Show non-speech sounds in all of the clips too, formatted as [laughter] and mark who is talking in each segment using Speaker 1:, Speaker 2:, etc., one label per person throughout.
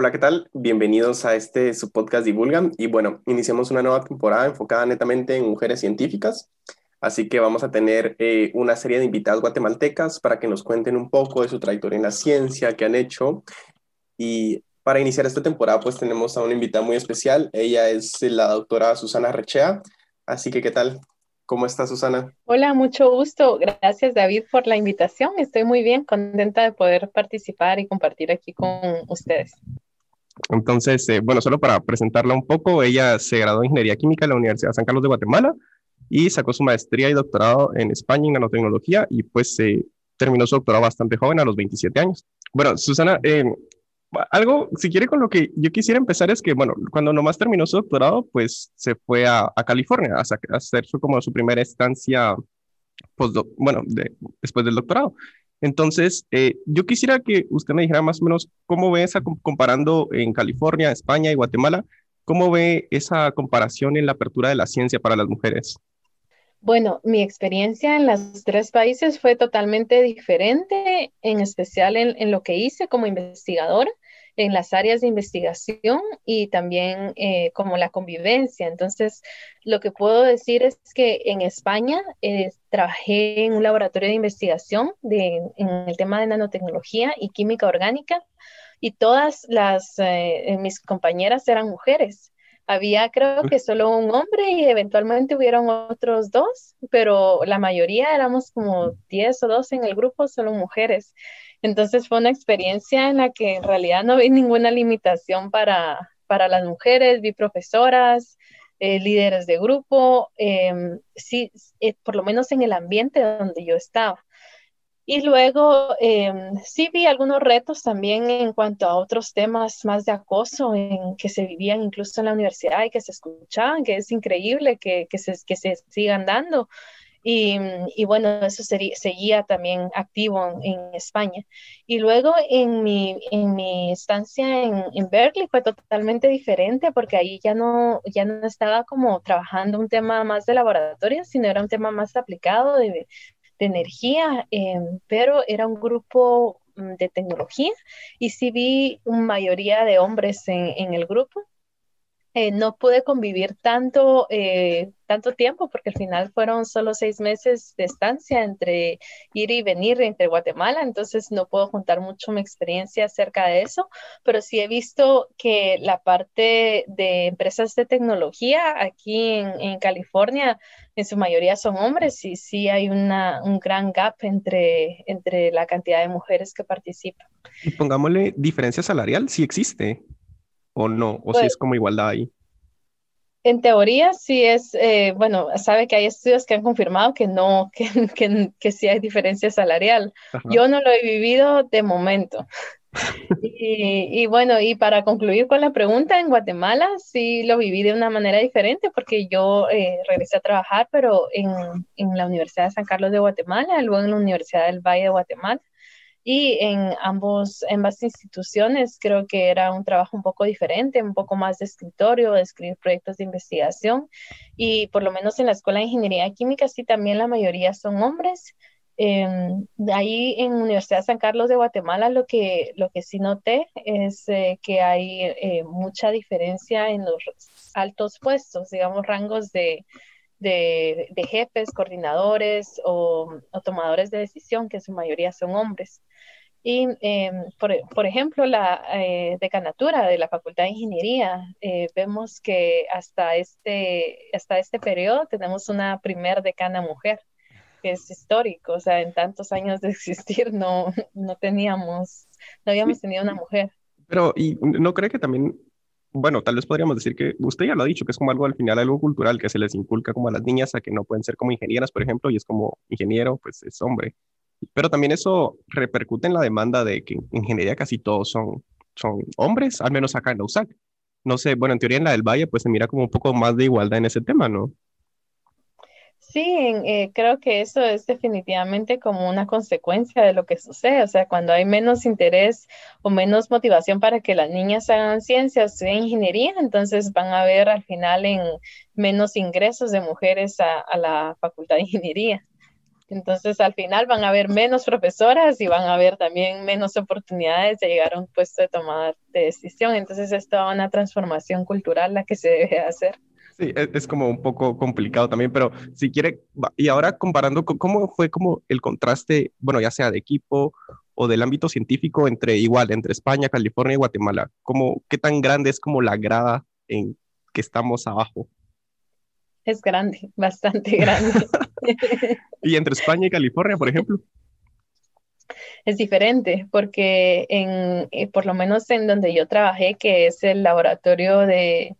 Speaker 1: Hola, ¿qué tal? Bienvenidos a este su podcast Divulgan. Y bueno, iniciamos una nueva temporada enfocada netamente en mujeres científicas. Así que vamos a tener eh, una serie de invitadas guatemaltecas para que nos cuenten un poco de su trayectoria en la ciencia, qué han hecho. Y para iniciar esta temporada, pues tenemos a una invitada muy especial. Ella es la doctora Susana Rechea. Así que, ¿qué tal? ¿Cómo está Susana?
Speaker 2: Hola, mucho gusto. Gracias David por la invitación. Estoy muy bien, contenta de poder participar y compartir aquí con ustedes.
Speaker 1: Entonces, eh, bueno, solo para presentarla un poco, ella se graduó en Ingeniería Química en la Universidad de San Carlos de Guatemala y sacó su maestría y doctorado en España en nanotecnología y pues terminó su doctorado bastante joven a los 27 años. Bueno, Susana, eh, algo, si quiere, con lo que yo quisiera empezar es que, bueno, cuando nomás terminó su doctorado, pues se fue a, California a, hacer su, como su primera estancia, bueno, después del doctorado. Entonces, eh, yo quisiera que usted me dijera más o menos cómo ve esa, comparando en California, España y Guatemala, cómo ve esa comparación en la apertura de la ciencia para las mujeres.
Speaker 2: Bueno, mi experiencia en los tres países fue totalmente diferente, en especial en, lo que hice como investigadora en las áreas de investigación y también eh, como la convivencia. Entonces, lo que puedo decir es que en España eh, trabajé en un laboratorio de investigación en el tema de nanotecnología y química orgánica y todas las, eh, mis compañeras eran mujeres. Había creo que solo un hombre y eventualmente hubieron otros dos, pero la mayoría éramos como 10 o 12 en el grupo, solo mujeres. Entonces fue una experiencia en la que en realidad no vi ninguna limitación para, para las mujeres, vi profesoras, eh, líderes de grupo, em, sí, eh, por lo menos en el ambiente donde yo estaba. Y luego em, sí vi algunos retos también en cuanto a otros temas más de acoso en que se vivían incluso en la universidad y que se escuchaban, que es increíble que, que, se, que se sigan dando. Y, y, bueno, eso seguía también activo en, en, España. Y luego en mi, en mi estancia en, en, Berkeley fue totalmente diferente porque ahí ya no, ya no estaba como trabajando un tema más de laboratorio, sino era un tema más aplicado de, de energía, em, pero era un grupo mm, de tecnología y sí vi mayoría de hombres en, en el grupo. Eh, no pude convivir tanto eh, tanto tiempo, porque al final fueron solo seis meses de estancia entre ir y venir entre Guatemala, entonces no puedo contar mucho mi experiencia acerca de eso, pero sí he visto que la parte de empresas de tecnología aquí en, California, en su mayoría son hombres y sí hay una, un gran gap entre, entre la cantidad de mujeres que participan.
Speaker 1: Y pongámosle diferencia salarial, si existe o no, o si pues es como igualdad ahí.
Speaker 2: En teoría sí es, eh, bueno, sabe que hay estudios que han confirmado que no, [laughs] que, que, que sí hay diferencia salarial. Yo no lo he vivido de momento. y, y, bueno, y para concluir con la pregunta, en Guatemala sí lo viví de una manera diferente porque yo eh, regresé a trabajar, pero en, en la Universidad de San Carlos de Guatemala, luego en la Universidad del Valle de Guatemala y en ambos, ambas instituciones creo que era un trabajo un poco diferente, un poco más de escritorio, de escribir proyectos de investigación y por lo menos en la Escuela de Ingeniería Química sí también la mayoría son hombres. Eh, ahí en Universidad San Carlos de Guatemala lo que, lo que sí noté es eh, que hay eh, mucha diferencia en los altos puestos, digamos rangos de, de, de jefes, coordinadores o, o, tomadores de decisión, que en su mayoría son hombres. Y, em, por, por, ejemplo, la eh, decanatura de la Facultad de Ingeniería, eh, vemos que hasta este, hasta este periodo tenemos una primer decana mujer, que es histórico, o sea, en tantos años de existir no, no teníamos, no habíamos tenido una mujer.
Speaker 1: Pero, ¿y no cree que también, bueno, tal vez podríamos decir que usted ya lo ha dicho, que es como algo al final, algo cultural que se les inculca como a las niñas a que no pueden ser como ingenieras, por ejemplo, y es como ingeniero, pues es hombre. Pero también eso repercute en la demanda de que en ingeniería casi todos son, son hombres, al menos acá en la USAC. No sé, bueno, en teoría en la del Valle pues se mira como un poco más de igualdad en ese tema, ¿no?
Speaker 2: Sí, eh, creo que eso es definitivamente como una consecuencia de lo que sucede. O sea, cuando hay menos interés o menos motivación para que las niñas hagan ciencias o ingeniería, entonces van a ver al final en menos ingresos de mujeres a, a la facultad de ingeniería. Entonces, al final van a haber menos profesoras y van a haber también menos oportunidades de llegar a un puesto de tomar de decisión. Entonces, es toda una transformación cultural la que se debe hacer.
Speaker 1: Sí, e, es, como un poco complicado también, pero si quiere, y ahora comparando, ¿cómo fue como el contraste, bueno, ya sea de equipo o del ámbito científico entre igual, entre España, California y Guatemala? ¿Cómo, ¿Qué tan grande es como la grada en que estamos abajo?
Speaker 2: Es grande, bastante grande. [laughs]
Speaker 1: ¿Y entre España y California, por ejemplo?
Speaker 2: Es diferente porque en, eh, por lo menos en donde yo trabajé, que es el laboratorio de,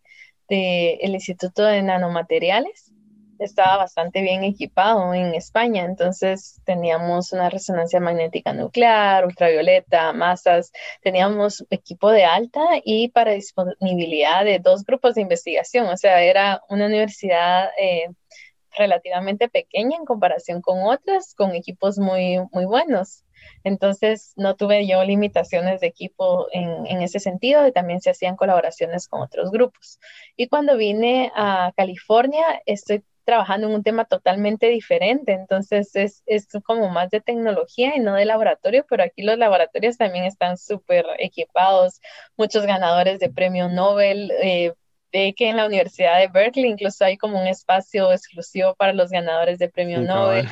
Speaker 2: de el Instituto de Nanomateriales, estaba bastante bien equipado en España, entonces teníamos una resonancia magnética nuclear, ultravioleta, masas, teníamos equipo de alta y para disponibilidad de dos grupos de investigación, o sea, era una universidad eh, relativamente pequeña en comparación con otras, con equipos muy, muy buenos. Entonces, no tuve yo limitaciones de equipo en, en, ese sentido y también se hacían colaboraciones con otros grupos. Y cuando vine a California, estoy trabajando en un tema totalmente diferente, entonces es, es como más de tecnología y no de laboratorio, pero aquí los laboratorios también están súper equipados, muchos ganadores de premio Nobel. Eh, de que en la Universidad de Berkeley incluso hay como un espacio exclusivo para los ganadores de premio Nobel.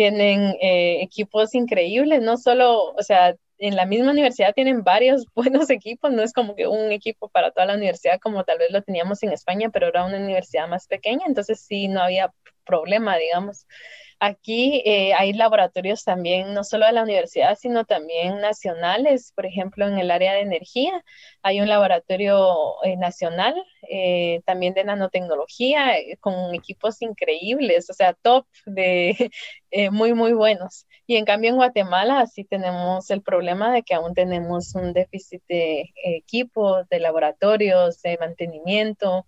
Speaker 2: Tienen eh, equipos increíbles, no solo, o sea, en la misma universidad tienen varios [laughs] buenos equipos, no es como que un equipo para toda la universidad como tal vez lo teníamos en España, pero era una universidad más pequeña, entonces sí, no había problema, digamos. Aquí eh, hay laboratorios también, no solo de la universidad, sino también nacionales. Por ejemplo, en el área de energía hay un laboratorio eh, nacional, eh, también de nanotecnología, con equipos increíbles, o sea, top, de [laughs] muy, muy buenos. Y en cambio en Guatemala sí tenemos el problema de que aún tenemos un déficit de equipos, de laboratorios, de mantenimiento,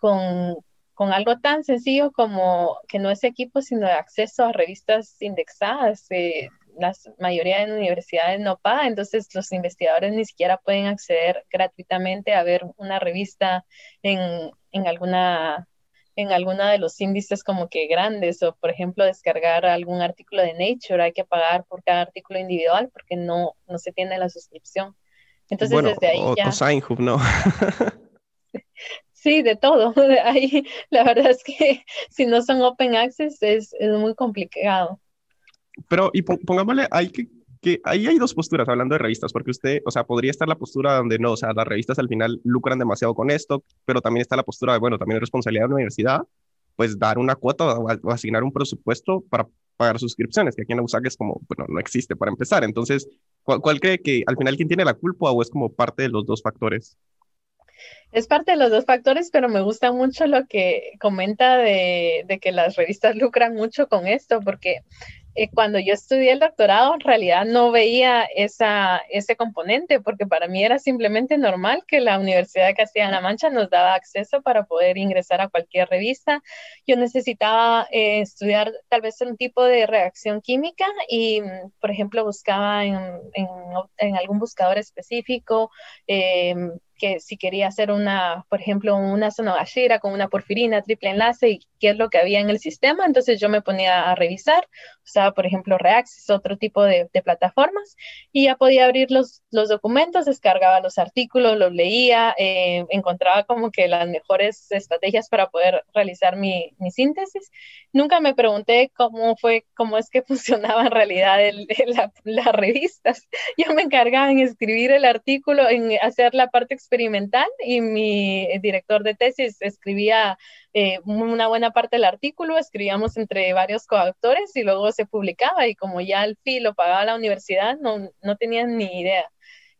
Speaker 2: con, con algo tan sencillo como que no es equipo, sino acceso a revistas indexadas. Eh, la mayoría de universidades no paga, entonces los investigadores ni siquiera pueden acceder gratuitamente a ver una revista en, en alguna en alguna de los índices como que grandes o por ejemplo descargar algún artículo de Nature hay que pagar por cada artículo individual porque no, no se tiene la suscripción. Entonces desde ahí ya...
Speaker 1: ¿no? [laughs]
Speaker 2: Sí, de todo. [laughs] Ahí, la verdad es que [laughs] si no son open access es, es muy complicado.
Speaker 1: Pero, y pongámosle, hay que, que, ahí hay dos posturas hablando de revistas, porque usted, o sea, podría estar la postura donde no, o sea, las revistas al final lucran demasiado con esto, pero también está la postura de, bueno, también es responsabilidad de la universidad, pues dar una cuota o, asignar un presupuesto para pagar suscripciones, que aquí en USAC es como, bueno, no existe para empezar. Entonces, ¿cuál, ¿cuál, cree que al final quién tiene la culpa o es como parte de los dos factores?
Speaker 2: Es parte de los dos factores, pero me gusta mucho lo que comenta de, que las revistas lucran mucho con esto, porque eh, cuando yo estudié el doctorado, en realidad no veía esa, ese componente, porque para mí era simplemente normal que la Universidad de Castilla-La Mancha nos daba acceso para poder ingresar a cualquier revista. Yo necesitaba eh, estudiar tal vez un tipo de reacción química y, por ejemplo, buscaba en algún buscador específico. Eh, que si quería hacer una, por ejemplo, una sonogashira con una porfirina triple enlace y qué es lo que había en el sistema, entonces yo me ponía a revisar, usaba, por ejemplo, Reaxis, otro tipo de, plataformas, y ya podía abrir los, los, documentos, descargaba los artículos, los leía, eh, encontraba como que las mejores estrategias para poder realizar mi, mi, síntesis. Nunca me pregunté cómo fue, cómo es que [laughs] funcionaba en realidad las revistas. [laughs] Yo me encargaba en escribir el artículo, en hacer la parte experimental y mi director de tesis escribía eh, una buena parte del artículo, escribíamos entre varios coautores y luego se publicaba y como ya el fin lo pagaba la universidad, no, no tenía ni idea.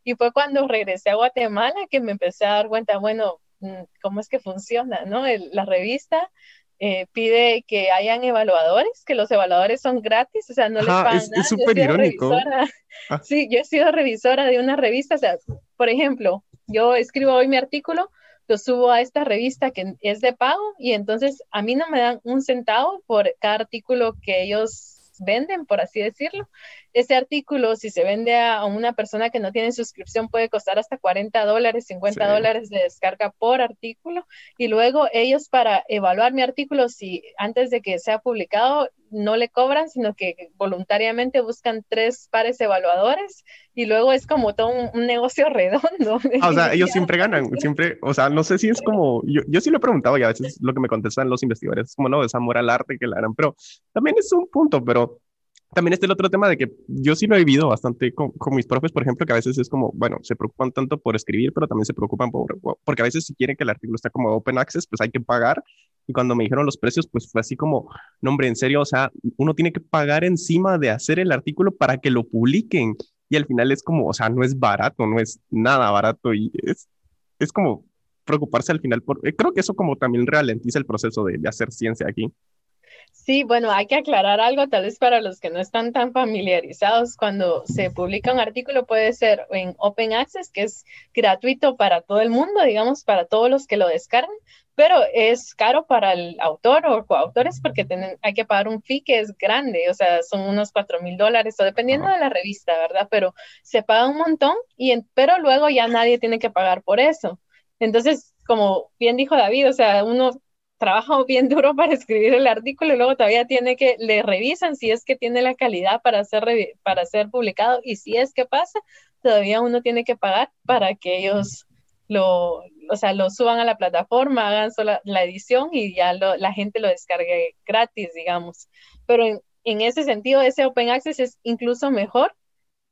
Speaker 2: Y fue cuando regresé a Guatemala que me empecé a dar cuenta, bueno, mm, ¿cómo es que funciona? ¿no? la revista eh, pide que hayan evaluadores, que los evaluadores son gratis, o sea, no les pagan
Speaker 1: es, Es súper irónico.
Speaker 2: Ah. Sí, yo he sido revisora de una revista, o sea, por ejemplo, yo escribo hoy mi artículo, lo subo a esta revista que es de pago y entonces a mí no me dan un centavo por cada artículo que ellos venden, por así decirlo. Ese artículo, si se vende a una persona que no tiene suscripción, puede costar hasta 40 dólares, 50 dólares de descarga por artículo. Y luego ellos para evaluar mi artículo, si antes de que sea publicado, no le cobran, sino que voluntariamente buscan tres pares evaluadores y luego es como todo un, negocio [laughs] redondo.
Speaker 1: Ah, o sea, ellos [laughs] siempre ganan, siempre, o sea, no sé si es como, yo, yo sí lo he preguntado y a veces lo que me contestan los investigadores es como, no, es amor al arte que la harán, pero también es un punto, pero también está el otro tema de que yo sí lo he vivido bastante con, con, mis profes, por ejemplo, que a veces es como, bueno, se preocupan tanto por escribir, pero también se preocupan por, porque a veces si quieren que el artículo esté como open access, pues hay que pagar. Y cuando me dijeron los precios, pues fue así como, no, hombre, en serio, o sea, uno tiene que pagar encima de hacer el artículo para que lo publiquen. Y al final es como, o sea, no es barato, no es nada barato y es, es como preocuparse al final por, eh, creo que eso como también ralentiza el proceso de, de hacer ciencia aquí.
Speaker 2: Sí, bueno, hay que aclarar algo, tal vez para los que no están tan familiarizados, cuando se publica un artículo puede ser en Open Access, que es gratuito para todo el mundo, digamos, para todos los que lo descargan, pero es caro para el autor o coautores porque hay que pagar un fee que es grande, o sea, son unos cuatro mil dólares, o dependiendo de la revista, ¿verdad? Pero se paga un montón, y pero luego ya nadie tiene que pagar por eso. Entonces, como bien dijo David, o sea, uno trabaja [laughs] bien duro para escribir el artículo y luego todavía tiene que, le revisan si es que tiene la calidad para ser, para ser publicado y si es que pasa, todavía uno tiene que pagar para que ellos lo, o sea, lo suban a la plataforma, hagan sola la edición y ya la gente lo descargue gratis, digamos. Pero en, en ese sentido, ese Open Access es incluso mejor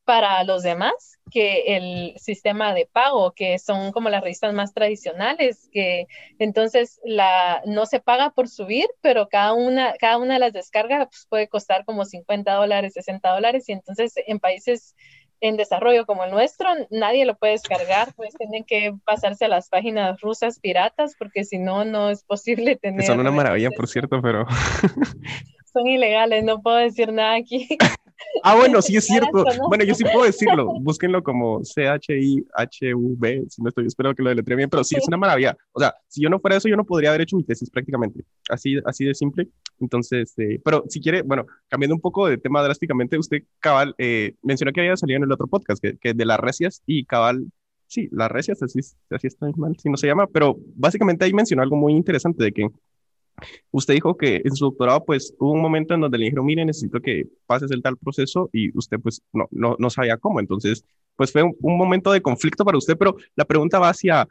Speaker 2: para los demás que el sistema de pago, que son como las revistas más tradicionales, que entonces la, no se paga por subir, pero cada una, cada una de las descargas pues, puede costar como 50 dólares, 60 dólares, y entonces en países en desarrollo como el nuestro, nadie lo puede descargar, pues tienen que pasarse a las páginas rusas piratas, porque si no, no es posible tener...
Speaker 1: Son una maravilla, por cierto, pero...
Speaker 2: Son ilegales, no puedo decir nada aquí. [laughs]
Speaker 1: Ah, bueno, sí es cierto. Bueno, yo sí puedo decirlo. Búsquenlo como C-H-I-H-U-B, si no estoy, espero que lo deletree bien, pero sí, es una maravilla. O sea, si yo no fuera eso, yo no podría haber hecho mi tesis prácticamente. Así, así de simple. Entonces, eh, pero si quiere, bueno, cambiando un poco de tema drásticamente, usted, Cabal, eh, mencionó que había salido en el otro podcast, que, que de las recias y Cabal, sí, las recias, así, así está mal, si no se llama, pero básicamente ahí mencionó algo muy interesante de que Usted dijo que en su doctorado, pues, hubo un momento en donde le dijeron, mire, necesito que pases el tal proceso y usted, pues, no, no, sabía cómo. Entonces, pues, fue un, momento de conflicto para usted, pero la pregunta va hacia,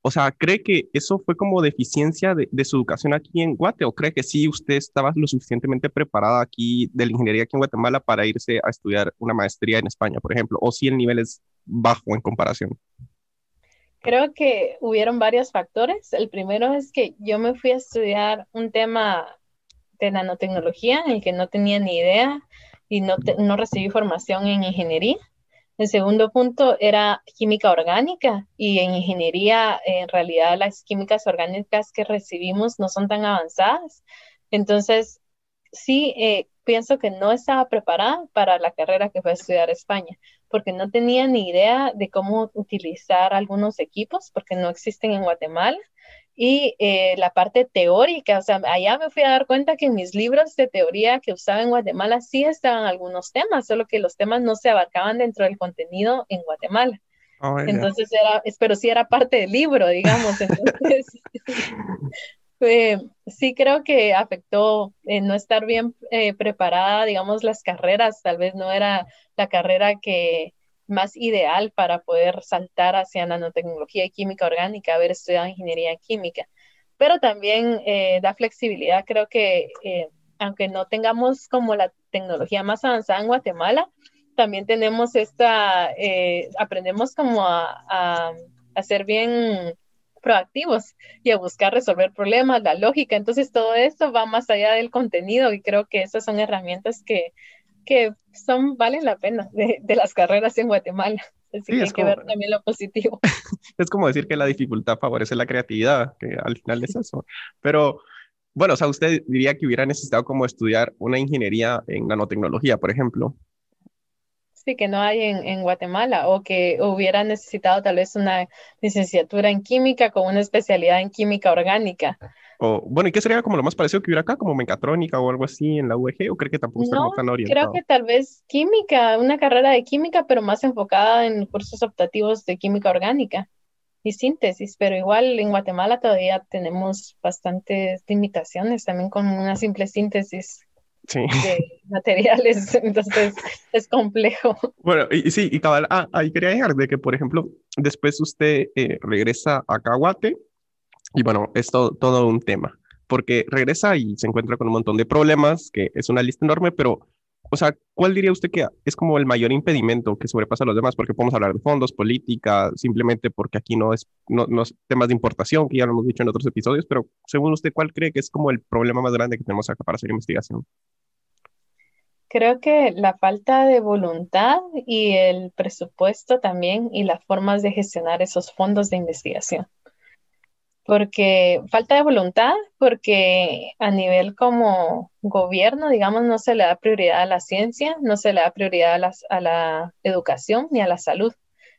Speaker 1: o sea, ¿cree que eso fue como deficiencia de, de, su educación aquí en Guate o cree que sí usted estaba lo suficientemente preparada aquí de la ingeniería aquí en Guatemala para irse a estudiar una maestría en España, por ejemplo, o si el nivel es bajo en comparación?
Speaker 2: Creo que hubieron varios factores. El primero es que yo me fui a estudiar un tema de nanotecnología en el que no tenía ni idea y no, no recibí formación en ingeniería. El segundo punto era química orgánica y en ingeniería en realidad las químicas orgánicas que recibimos no son tan avanzadas. Entonces, sí, eh, pienso que no estaba preparada para la carrera que fue a estudiar España, porque no tenía ni idea de cómo utilizar algunos equipos, porque no existen en Guatemala. Y eh, la parte teórica, o sea, allá me fui a dar cuenta que en mis libros de teoría que usaba en Guatemala sí estaban algunos temas, solo que los temas no se abarcaban dentro del contenido en Guatemala. Oh, Entonces era, pero sí era parte del libro, digamos. [laughs] Entonces, [laughs] sí creo que afectó eh, no estar bien eh, preparada, digamos, las carreras, tal vez no era la carrera que más ideal para poder saltar hacia nanotecnología y química orgánica, haber estudiado ingeniería química. Pero también eh, da flexibilidad, creo que aunque no tengamos como la tecnología más avanzada en Guatemala, también tenemos esta, aprendemos como a, a, a ser bien proactivos y a buscar resolver problemas, la lógica. Entonces, todo esto va más allá del contenido y creo que esas son herramientas que, que son, valen la pena de, de las carreras en Guatemala. Así que hay que ver también lo positivo. [laughs]
Speaker 1: Es como decir que la dificultad favorece la creatividad, que al final es eso. Pero, bueno, o sea, usted diría que hubiera necesitado como estudiar una ingeniería en nanotecnología, por ejemplo.
Speaker 2: Existe que no hay en, Guatemala o que hubiera necesitado tal vez una licenciatura en química con una especialidad en química orgánica.
Speaker 1: O, bueno, ¿y qué sería como lo más parecido que hubiera acá, como mecatrónica o algo así en la UEG? ¿O cree que tampoco está tan orientado?
Speaker 2: Creo que tal vez química, una carrera de química, pero más enfocada en cursos optativos de química orgánica y síntesis, pero igual en Guatemala todavía tenemos bastantes limitaciones también con una simple síntesis de materiales, [laughs] entonces es complejo.
Speaker 1: Bueno, y, sí, y cabal, ah, ahí quería dejar de que, por ejemplo, después usted eh, regresa a Caguate y bueno, es todo, un tema, porque regresa y se encuentra con un montón de problemas, que es una lista enorme, pero o sea, ¿cuál diría usted que es como el mayor impedimento que sobrepasa a los demás? Porque podemos hablar de fondos, política, simplemente porque aquí no es, no, no es temas de importación, que ya lo hemos dicho en otros episodios, pero según usted, ¿cuál cree que es como el problema más grande que tenemos acá para hacer investigación?
Speaker 2: Creo que la falta de voluntad y el presupuesto también y las formas de gestionar esos fondos de investigación. Porque falta de voluntad, porque a nivel como gobierno, digamos, no se le da prioridad a la ciencia, no se le da prioridad a la, a la educación ni a la salud.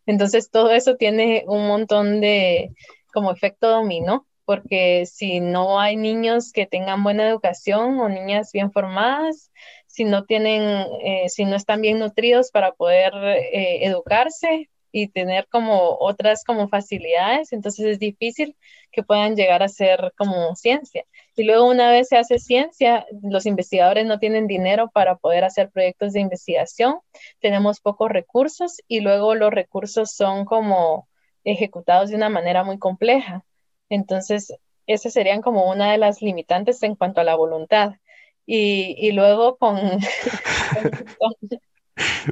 Speaker 2: Entonces, todo eso tiene un montón de como efecto dominó porque si no hay niños que tengan buena educación o niñas bien formadas, si no tienen, eh, si no están bien nutridos para poder eh, educarse y tener como otras como facilidades, entonces es difícil que puedan llegar a ser como ciencia. Y luego una vez se hace ciencia, los investigadores no tienen dinero para poder hacer proyectos de investigación, tenemos pocos recursos y luego los recursos son como ejecutados de una manera muy compleja. Entonces, esas serían como una de las limitantes en cuanto a la voluntad. Y, luego [laughs] con...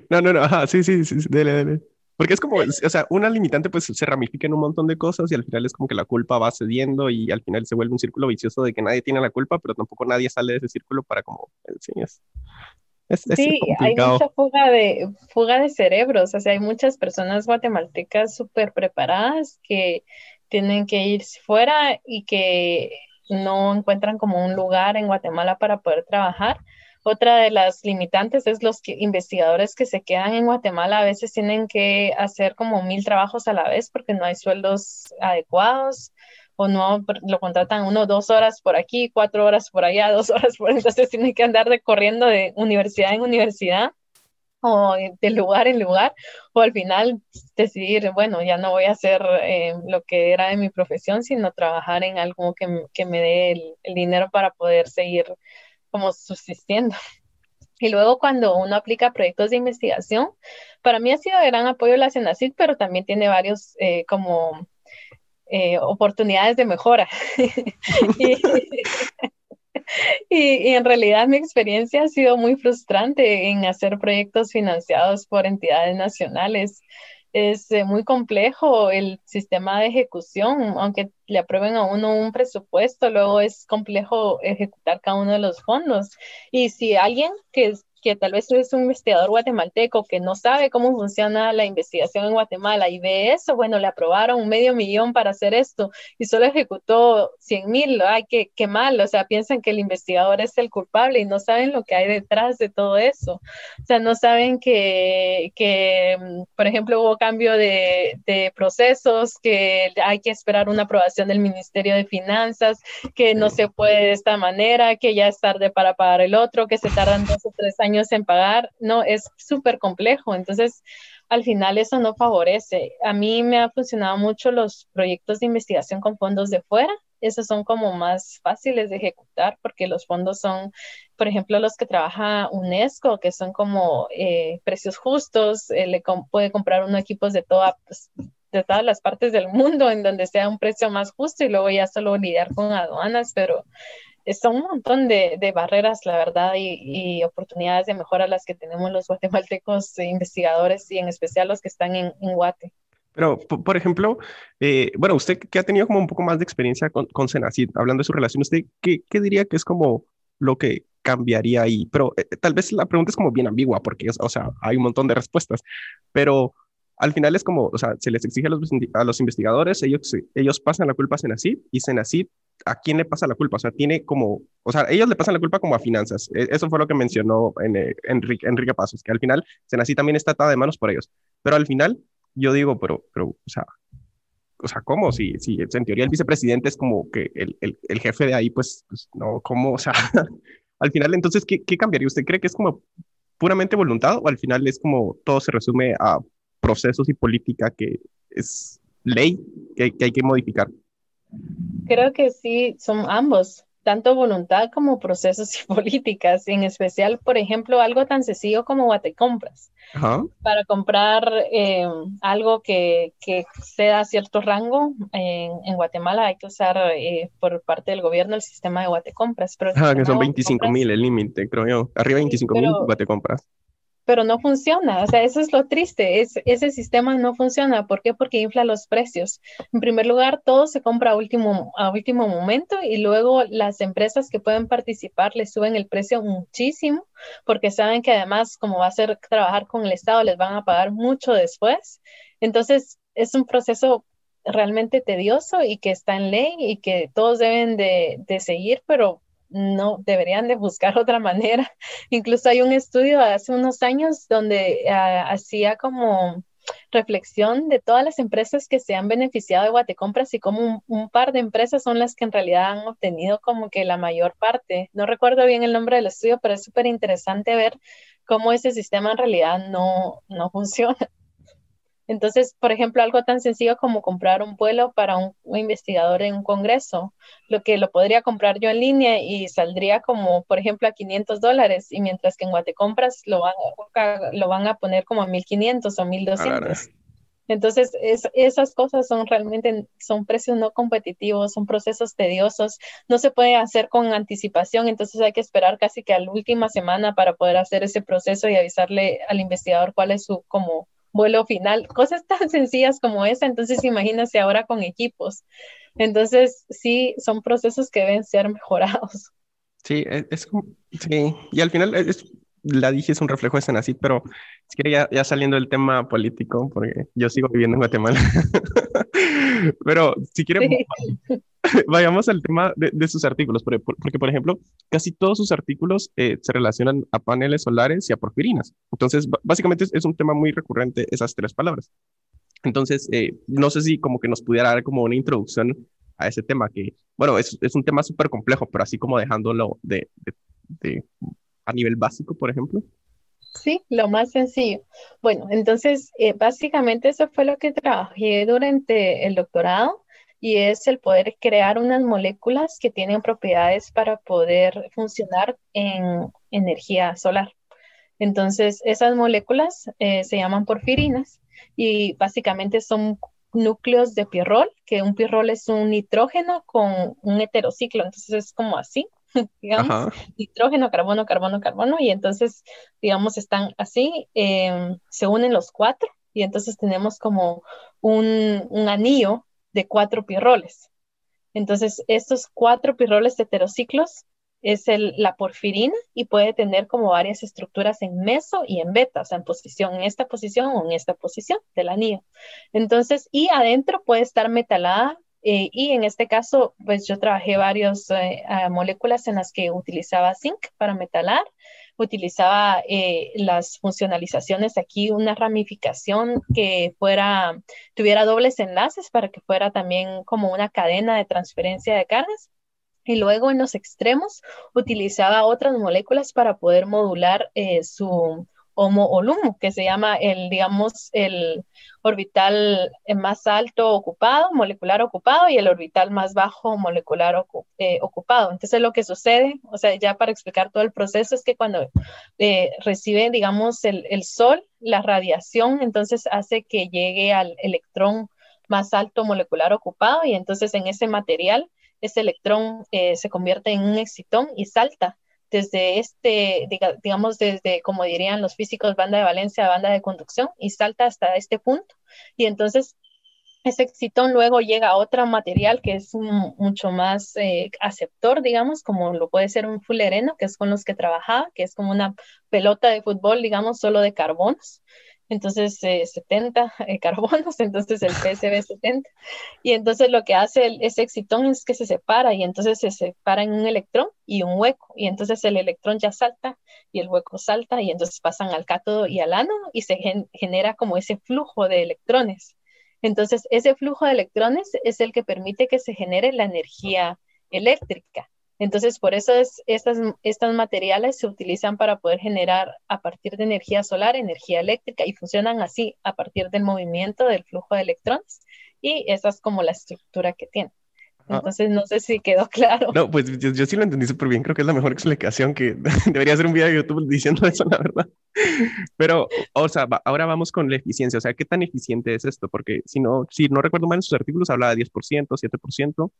Speaker 1: no, no, no, sí, sí, sí, dele, dele. Porque es como, o sea, una limitante pues se ramifica en un montón de cosas y al final es como que la culpa va cediendo y al final se vuelve un círculo vicioso de que nadie tiene la culpa, pero tampoco nadie sale de ese círculo para como, sí,
Speaker 2: es, sí, hay mucha fuga de, fuga de cerebros, o sea, hay muchas personas guatemaltecas súper preparadas que tienen que ir fuera y que no encuentran como un lugar en Guatemala para poder trabajar. Otra de las limitantes es los investigadores que se quedan en Guatemala a veces tienen que hacer como mil trabajos a la vez porque no hay sueldos adecuados o no lo contratan uno dos horas por aquí, cuatro horas por allá, [laughs] dos horas por entonces tienen que andar recorriendo de universidad en universidad o de lugar en lugar, o al final decidir, bueno, ya no voy a hacer eh, lo que era de mi profesión, sino trabajar en algo que, que me dé el, dinero para poder seguir como subsistiendo. [laughs] Y luego cuando uno aplica proyectos de investigación, para mí ha sido de gran apoyo la CENACID, pero también tiene varios eh, como eh, oportunidades de mejora. [laughs] y, [laughs] [laughs] y, en realidad mi experiencia ha sido muy frustrante en hacer proyectos financiados por entidades nacionales. Es eh, muy complejo el sistema de ejecución, aunque le aprueben a uno un presupuesto, luego es complejo ejecutar cada uno de los fondos. Y si alguien que que tal vez es un investigador guatemalteco que no sabe cómo funciona la investigación en Guatemala y ve eso, bueno, le aprobaron un medio millón para hacer esto y solo ejecutó 100 mil, ay, qué, qué mal, o sea, piensan que el investigador es el culpable y no saben lo que hay detrás de todo eso. O sea, no saben que, que por ejemplo, hubo cambio de, de procesos, que hay que esperar una aprobación del Ministerio de Finanzas, que no se puede de esta manera, que ya es tarde para pagar el otro, que se tardan dos o tres años en pagar, no, es súper complejo. Entonces, al final eso no favorece. A mí me han funcionado mucho los proyectos de investigación con fondos de fuera. Esos son como más fáciles de ejecutar porque los fondos son, por ejemplo, los que trabaja UNESCO, que son como eh, precios justos, eh, le puede comprar uno equipos de, toda, pues, de todas las partes del mundo en donde sea un precio más justo y luego ya solo lidiar con aduanas, pero son un montón de, barreras, la verdad, y, oportunidades de mejora las que tenemos los guatemaltecos investigadores y en especial los que están en, Guate.
Speaker 1: Pero, por ejemplo, eh, bueno, usted que ha tenido como un poco más de experiencia con, con Senacid, hablando de su relación, ¿usted qué, diría que es como lo que cambiaría ahí? Pero eh, tal vez la pregunta es como bien ambigua, porque, o sea, hay un montón de respuestas, pero al final es como, o sea, se les exige a los, a los investigadores, ellos, ellos pasan la culpa a Senacid y Senacid ¿a quién le pasa la culpa? O sea, tiene como, o sea, ellos le pasan la culpa como a finanzas. E, eso fue lo que mencionó en, eh, Enrique, Enrique Pasos, que al final Senasi también está atada de manos por ellos. Pero al final yo digo, pero, pero, o sea, o sea, ¿cómo? Si, si en teoría el vicepresidente es como que el, el, el jefe de ahí, pues, pues, no, ¿cómo? O sea, [laughs] al final, entonces, ¿qué, ¿qué cambiaría? ¿Usted cree que es como puramente voluntad o al final es como todo se resume a procesos y política que es ley que, que hay que modificar?
Speaker 2: Creo que sí, son ambos tanto voluntad como procesos [laughs] y políticas, en especial, por ejemplo, algo tan sencillo como Guatecompras. Ajá. Para comprar eh, algo que, que sea cierto rango en, en, Guatemala hay que usar eh, por parte del gobierno el sistema de Guatecompras.
Speaker 1: Pero Ajá, que son 25 mil el límite, creo yo. Arriba 25 mil Guatecompras
Speaker 2: pero no funciona. O sea, eso es lo triste. Es, ese sistema no funciona. ¿Por qué? Porque infla los precios. En primer lugar, todo se compra a último, a último momento y luego las empresas que pueden participar les suben el precio muchísimo porque saben que además, como va a ser trabajar con el Estado, les van a pagar mucho después. Entonces, es un proceso realmente tedioso y que está en ley y que todos deben de, de seguir, pero no deberían de buscar [laughs] otra manera. Incluso hay un estudio hace unos años donde ah, hacía como reflexión de todas las empresas que se han beneficiado de Guatecompras y como un, par de empresas son las que en realidad han obtenido como que la mayor parte. No recuerdo bien el nombre del estudio, pero es súper interesante ver cómo ese sistema en realidad no, no [laughs] funciona. Entonces, por ejemplo, algo tan sencillo como comprar un vuelo para un, investigador en un congreso, lo que lo podría comprar yo en línea y saldría como, por ejemplo, a 500 dólares, y mientras que en Guatecompras lo van, lo van a poner como a 1500 o 1200. Entonces, esas cosas son realmente, son precios no competitivos, son procesos tediosos, no se puede hacer con anticipación, entonces hay que esperar casi que a la última semana para poder hacer ese proceso y avisarle al investigador cuál es su, como, vuelo final, cosas tan [laughs] sencillas como esa, entonces imagínense ahora con equipos. Entonces, sí, son procesos que deben ser mejorados.
Speaker 1: Sí, e, es, como, sí, y al final es, la dije es un reflejo de Senacid, pero es que ya, ya saliendo del tema político, porque yo sigo viviendo en Guatemala, [laughs] pero si quieren, [laughs] vayamos al tema de, sus artículos, porque, porque, por ejemplo, casi todos sus artículos eh, se relacionan a paneles solares y a porfirinas. Entonces, básicamente es, un tema muy recurrente esas tres palabras. Entonces, eh, no sé si como que nos pudiera dar como una introducción a ese tema, que, bueno, es, es un tema súper complejo, pero así como dejándolo de, de, a nivel básico, por ejemplo.
Speaker 2: Sí, lo más sencillo. Bueno, entonces, eh, básicamente eso fue lo que trabajé durante el doctorado y es el poder crear unas moléculas que tienen propiedades para poder funcionar en energía solar. Entonces, esas moléculas eh, se llaman porfirinas y básicamente son núcleos de pirrol, que un pirrol es un nitrógeno con un heterociclo, entonces es como así, [laughs] digamos, nitrógeno, carbono, carbono, carbono, y entonces, digamos, están así, em, se unen los cuatro, y entonces tenemos como un, un anillo de cuatro pirroles. Entonces, estos cuatro pirroles heterociclos es el, la porfirina y puede tener como varias estructuras en meso y en beta, o sea, en posición, en esta posición o en esta posición del anillo. Entonces, y adentro puede estar metalada eh, y en este caso, pues yo trabajé varias eh, moléculas en las que utilizaba zinc para metalar utilizaba eh, las funcionalizaciones aquí, una ramificación que fuera, tuviera dobles enlaces para que fuera también como una cadena de transferencia de cargas. Y luego en los extremos utilizaba otras moléculas para poder modular su, Homo que se llama el, digamos, el orbital más alto ocupado, molecular ocupado, y el orbital más bajo molecular eh, ocupado. Entonces, lo que sucede, o sea, ya para explicar todo el proceso, es que cuando eh, recibe, digamos, el, el Sol, la radiación, entonces hace que llegue al electrón más alto molecular ocupado, y entonces en ese material, ese electrón eh, se convierte en un excitón y salta desde este, digamos, desde, como dirían los físicos, banda de valencia banda de conducción y salta hasta este punto. Y entonces ese excitón luego llega a otro material que es mucho más eh, aceptor, digamos, como lo puede ser un fulereno, que es con los que trabajaba, que es como una pelota de fútbol, digamos, solo de carbonos. Entonces 70 eh, carbonos, [laughs] entonces el PSB 70. Y entonces lo que hace ese excitón es que se separa y entonces se separa en un electrón y un hueco. Y entonces el electrón ya salta y el hueco salta y entonces pasan al cátodo y al ánodo y se genera como ese flujo de electrones. Entonces ese flujo de electrones es el que permite que se genere la energía eléctrica. Entonces, por eso es, estas, estos materiales se utilizan para poder generar a partir de energía solar, energía eléctrica y funcionan así a partir del movimiento del flujo de electrones. Y esa es como la estructura que tiene. Ah. Entonces, no sé si quedó [laughs] claro.
Speaker 1: No, pues yo, sí lo entendí súper bien. Creo que es la mejor explicación que [laughs] debería hacer un video de YouTube diciendo eso, la verdad. Pero, o sea, ahora vamos con la eficiencia. O sea, ¿qué tan eficiente es esto? Porque si no, si no recuerdo mal en sus artículos, hablaba de 10%, 7%.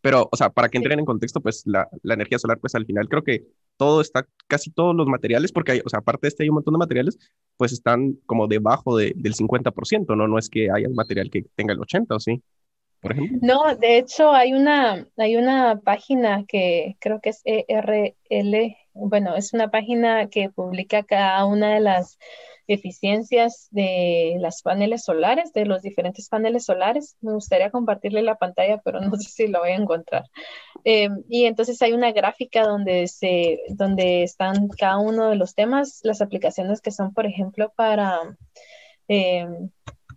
Speaker 1: Pero, o sea, para que entren en contexto, pues la, la, energía solar, pues al final creo que todo está, casi todos los materiales, porque hay, o sea, aparte de este hay un montón de materiales, pues están como debajo de, del 50%, ¿no? No es que haya un material que tenga el 80%, ¿o sí? Por ejemplo.
Speaker 2: No, de hecho hay una, hay una página que creo que es ERL, bueno, es una página que publica cada una de las eficiencias de las paneles solares, de los diferentes paneles solares. Me gustaría compartirle la pantalla, pero no [laughs] sé si lo voy a encontrar. Eh, y entonces hay una gráfica donde, se, donde están cada uno de los temas, las aplicaciones que son, por ejemplo, para eh,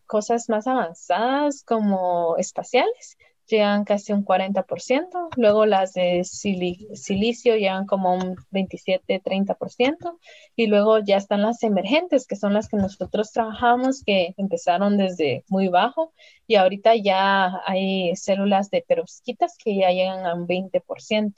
Speaker 2: cosas más avanzadas como espaciales llegan casi un 40%, luego las de silicio llegan como un 27-30%, y luego ya están las emergentes, que son las que nosotros trabajamos, que empezaron desde muy bajo, y ahorita ya hay células de perovskitas que ya llegan a un 20%.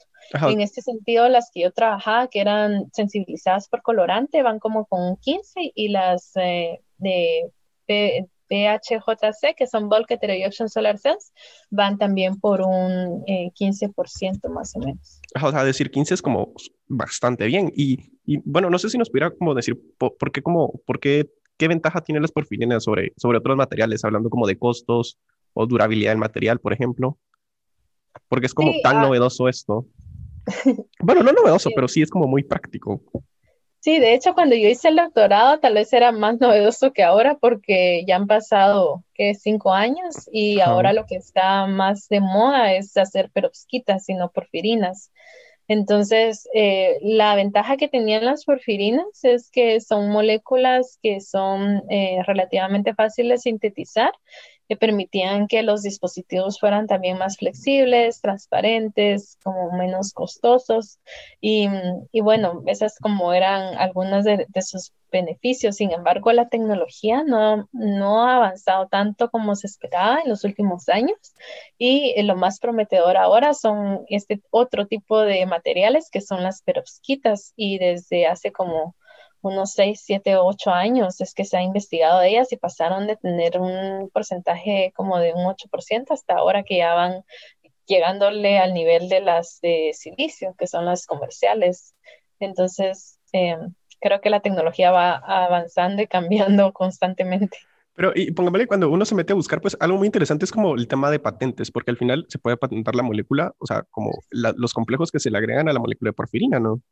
Speaker 2: En este sentido, las que yo trabajaba, que eran sensibilizadas por colorante, van como con un 15%, y las eh, de, de BHJC, que son Bulk Heterojection Solar Cells, van también por un 15% eh, más o menos.
Speaker 1: O sea, decir 15 es como bastante bien. Y, y bueno, no sé si nos pudiera como decir por, qué, como, por qué, qué ventaja tienen las porfirinas sobre, sobre otros materiales, hablando como de costos o durabilidad del material, por ejemplo. Porque es como tan ah. novedoso esto. bueno, no novedoso, pero sí es como muy práctico.
Speaker 2: Sí, de hecho, cuando yo hice el doctorado, tal vez era más novedoso que ahora, porque ya han pasado, ¿qué? Cinco años, y ahora lo que está más de moda es hacer perovskitas y no porfirinas. Entonces, eh, la ventaja que tenían las porfirinas es que son moléculas que son eh, relativamente fáciles de sintetizar que permitían que los dispositivos fueran también más flexibles, transparentes, como menos costosos. Y, y bueno, esas como eran algunas de, sus beneficios. Sin embargo, la tecnología no, no ha avanzado tanto como se esperaba en los últimos años. Y lo más prometedor ahora son este otro tipo de materiales que son las perovskitas. Y desde hace como unos 6, 7, 8 años es que se ha investigado de ellas y pasaron de tener un porcentaje como de un 8% hasta ahora que ya van llegándole al nivel de las de silicio, que son las comerciales. Entonces, em, creo que la tecnología va avanzando y cambiando [laughs] constantemente.
Speaker 1: Pero, y póngame, cuando uno se mete a buscar, pues algo muy interesante es como el tema de patentes, porque al final se puede patentar la molécula, o sea, como los complejos que se le agregan a la molécula de porfirina, ¿no?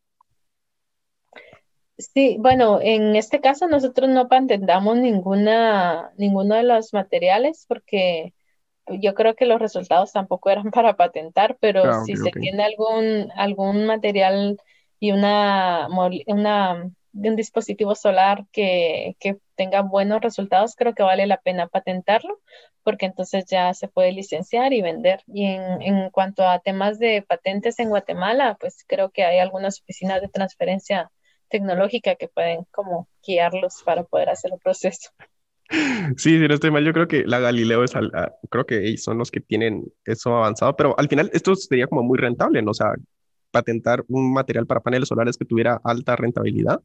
Speaker 2: Sí, bueno, en este caso nosotros no patentamos ninguna, ninguno de los materiales porque yo creo que los resultados tampoco eran [laughs] para patentar, pero ah, si se tiene algún, algún material y una, una, un dispositivo solar que, que tenga buenos resultados, creo que vale la pena patentarlo, porque entonces ya se puede licenciar y vender. Y en, en cuanto a temas de patentes en Guatemala, pues creo que hay algunas oficinas de transferencia tecnológica que pueden como guiarlos para poder hacer el proceso.
Speaker 1: Sí, si no estoy mal, yo creo que la Galileo es, ah, creo que son los que tienen eso avanzado, pero al final esto sería como muy rentable, ¿no? O sea, patentar un material para paneles solares que tuviera alta rentabilidad.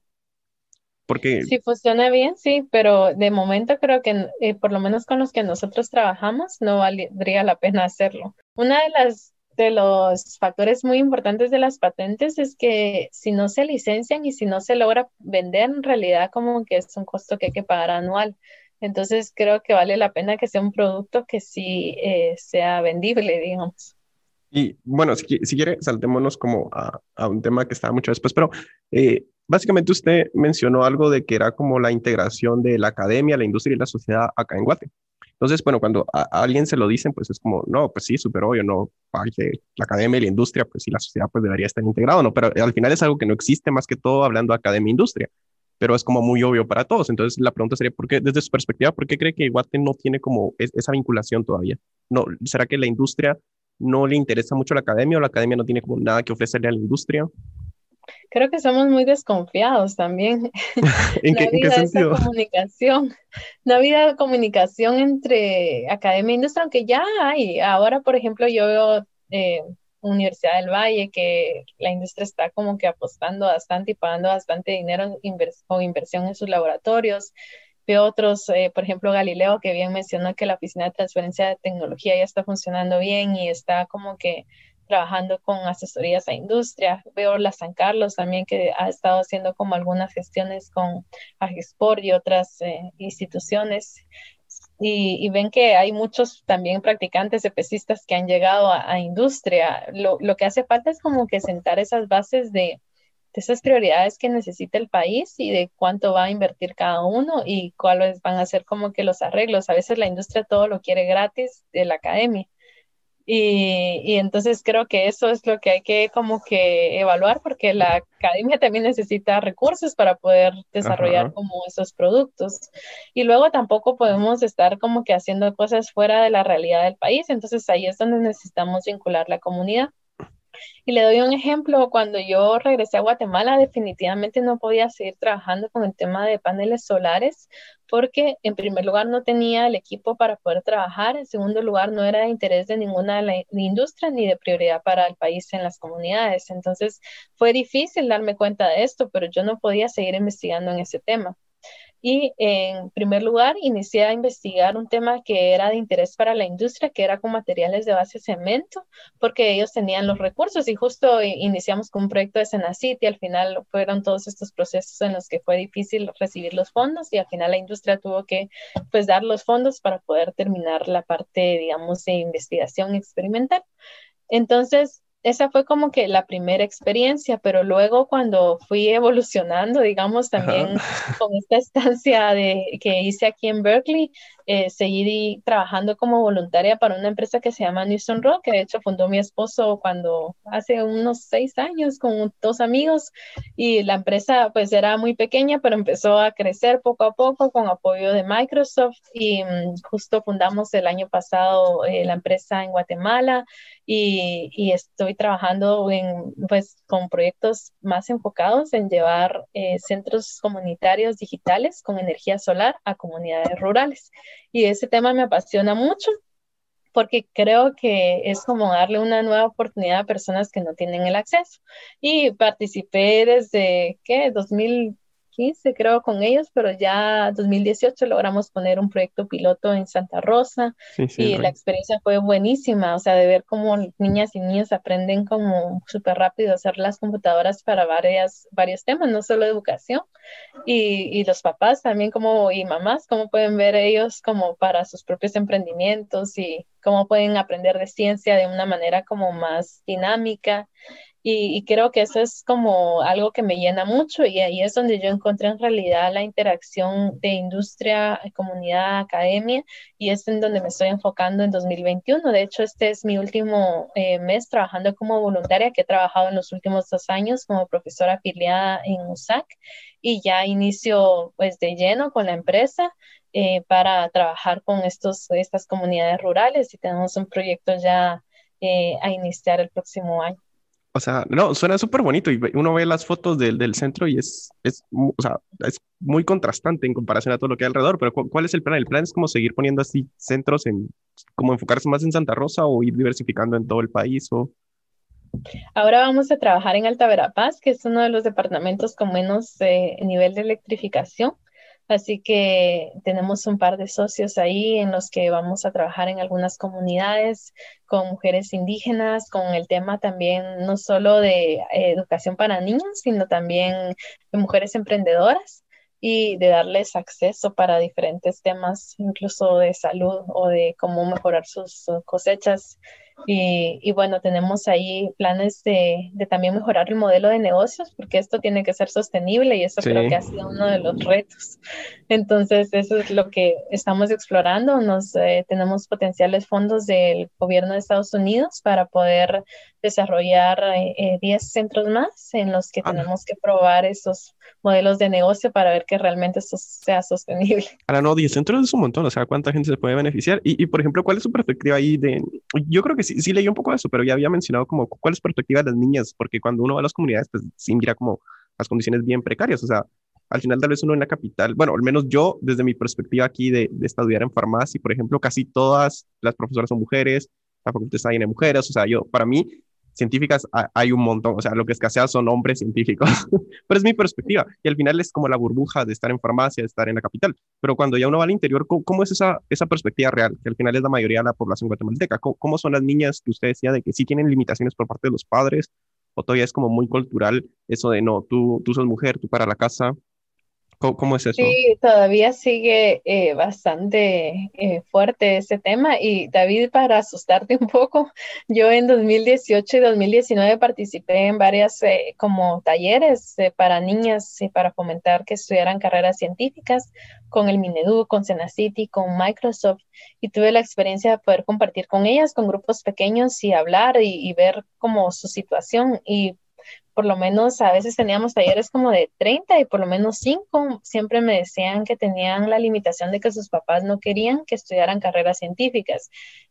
Speaker 1: Porque...
Speaker 2: Si funciona bien, sí, pero de momento creo que eh, por lo menos con los que nosotros trabajamos no valdría la pena hacerlo. Una de las de los factores muy importantes de las patentes es que si no se licencian y si no se logra vender, en realidad como que es un costo que hay que pagar anual. Entonces creo que vale la pena que sea un producto que sí eh, sea vendible, digamos.
Speaker 1: Y bueno, si, si quiere, saltémonos como a, a, un tema que estaba mucho después, pero eh, básicamente usted mencionó algo de que era como la integración de la academia, la industria y la sociedad acá en Guate. Entonces, bueno, cuando a, alguien se lo dicen, pues es como, no, pues sí, súper obvio, no, que la academia y la industria, pues sí, la sociedad pues debería estar integrado, ¿no? Pero al final es algo que no existe más que todo hablando de academia e pero es como muy obvio para todos. Entonces, la pregunta sería, ¿por qué, desde su perspectiva, por qué cree que Guate no tiene como esa vinculación todavía? No, ¿Será que la industria no le interesa mucho a la academia o la academia no tiene como nada que ofrecerle a la industria?
Speaker 2: Creo que somos muy desconfiados también. [laughs]
Speaker 1: ¿En, [laughs] qué, ¿en qué sentido?
Speaker 2: comunicación, no había comunicación entre academia e industria, aunque ya hay. Ahora, por ejemplo, yo veo eh, Universidad del Valle que la industria está como que apostando bastante y pagando bastante dinero o inversión en sus laboratorios. Veo otros, eh, por ejemplo, Galileo, que bien mencionó que la oficina de transferencia de tecnología ya está funcionando bien y está como que trabajando con asesorías a industria. Veo la San Carlos también que ha estado haciendo como algunas gestiones con Agesport y otras eh, instituciones. Y, ven que hay muchos también practicantes de pesistas que han llegado a, industria. Lo, lo, que hace falta es como que sentar esas bases de, de esas prioridades que necesita el país y de cuánto va a invertir cada uno y cuáles van a ser como que los arreglos. A veces la industria todo lo quiere gratis de la academia y, entonces creo que eso es lo que hay que como que evaluar porque la academia también necesita recursos para poder desarrollar como esos productos. Y luego tampoco podemos estar como que haciendo cosas fuera de la realidad del país. Entonces ahí es donde necesitamos vincular la comunidad. Y le doy un ejemplo, cuando yo regresé a Guatemala, definitivamente no podía seguir trabajando con el tema de paneles solares porque en primer lugar no tenía el equipo para poder trabajar, en segundo lugar no era de interés de ninguna de la industria ni de prioridad para el país en las comunidades. Entonces fue difícil darme cuenta de esto, pero yo no podía seguir investigando en ese tema. Y en primer lugar, inicié a investigar un tema que era de interés para la industria, que era con materiales de base cemento, porque ellos tenían los recursos y justo iniciamos con un proyecto de Senacit y al final fueron todos estos procesos en los que fue difícil recibir los fondos y al final la industria tuvo que pues dar los fondos para poder terminar la parte, digamos, de investigación experimental. Entonces, esa fue como que la primera experiencia, pero luego cuando fui evolucionando, digamos, también con esta estancia de, que hice aquí en Berkeley, eh, seguí trabajando como voluntaria para una empresa que se llama Newson Rock, que de hecho fundó mi esposo cuando hace unos seis años con dos amigos y la empresa pues era muy pequeña, pero empezó a crecer poco a poco con apoyo de Microsoft y mm, justo fundamos el año pasado eh, la empresa en Guatemala y, y, estoy trabajando en, pues, con proyectos más enfocados en llevar eh, centros comunitarios digitales con energía solar a comunidades rurales. Y ese tema me apasiona mucho porque creo que es como darle una nueva oportunidad a personas que no tienen el acceso. Y participé desde, ¿qué? 2000 creo con ellos, pero ya 2018 logramos poner un proyecto piloto en Santa Rosa y la experiencia fue buenísima, o sea, de ver cómo niñas y niños aprenden como súper rápido a hacer las computadoras para varias, varios temas, no solo educación, y, y los papás también como y mamás, cómo pueden ver ellos como para sus propios emprendimientos y cómo pueden aprender de ciencia de una manera como más dinámica y, creo que eso es como algo que me llena mucho y ahí es donde yo encontré en realidad la interacción de industria, comunidad, academia y es en donde me estoy enfocando en 2021. De hecho, este es mi último eh, mes trabajando como voluntaria que he trabajado en los últimos dos años como profesora afiliada en USAC y ya inicio pues de lleno con la empresa. Eh, para trabajar con estos, estas comunidades rurales y tenemos un proyecto ya eh, a iniciar el próximo año.
Speaker 1: Sea, no, suena súper bonito y uno ve las fotos del, del, centro y es, es, o sea, es muy contrastante en comparación a todo lo que hay alrededor, pero ¿cuál es el plan? ¿El plan es como seguir poniendo así centros en, como enfocarse más en Santa Rosa o ir diversificando en todo el país o...
Speaker 2: Ahora vamos a trabajar en Alta Verapaz, que es uno de los departamentos con menos eh, nivel de electrificación. Así que tenemos un par de socios ahí en los que vamos a trabajar en algunas comunidades con mujeres indígenas, con el tema también no solo de eh, educación para niños, sino también de mujeres emprendedoras y de darles acceso para diferentes temas, incluso de salud o de cómo mejorar sus cosechas Y, bueno, tenemos ahí planes de, también mejorar el modelo de negocios, porque esto tiene que ser sostenible y eso creo que ha sido uno de los retos. Entonces, eso es lo que estamos explorando. Nos, eh, tenemos potenciales fondos del gobierno de Estados Unidos para poder desarrollar 10 eh, centros más en los que tenemos que probar esos modelos de negocio para ver que realmente esto sea sostenible.
Speaker 1: Ahora, no, 10 centros es un montón, o sea, ¿cuánta gente se puede beneficiar? Y, y por ejemplo, ¿cuál es su perspectiva ahí de, yo creo que sí, sí leí un poco de eso, pero ya había mencionado como cuál es su perspectiva de las niñas, porque cuando uno va a las comunidades, pues sí mira como las condiciones bien precarias, o sea, al final tal vez uno en la capital, bueno, al menos yo desde mi perspectiva aquí de, de estudiar en farmacia, por ejemplo, casi todas las profesoras son mujeres, la facultad está llena de mujeres, o sea, yo, para mí, científicas hay un montón, o sea, lo que escasea son hombres científicos, [laughs] pero es mi perspectiva y al final es como la burbuja de estar en farmacia, de estar en la capital, pero cuando ya uno va al interior, ¿cómo, es esa, esa perspectiva real? Que al final es la mayoría de la población guatemalteca, ¿Cómo, ¿Cómo, son las niñas que usted decía de que sí tienen limitaciones por parte de los padres o todavía es como muy cultural eso de no, tú, tú sos mujer, tú para la casa, ¿Cómo, es eso?
Speaker 2: Sí, todavía sigue eh, bastante eh, fuerte ese tema. Y David, para asustarte un poco, [laughs] yo en 2018 y 2019 participé en varias eh, como talleres para niñas y para fomentar que estudiaran carreras científicas con el Minedu, con Senacity, con Microsoft. Y tuve la experiencia de poder compartir con ellas, con grupos pequeños y hablar y, y ver como su situación. Y por lo menos a veces teníamos talleres como de 30 y por lo menos 5 siempre me decían que tenían la limitación de que sus papás no querían que estudiaran carreras científicas.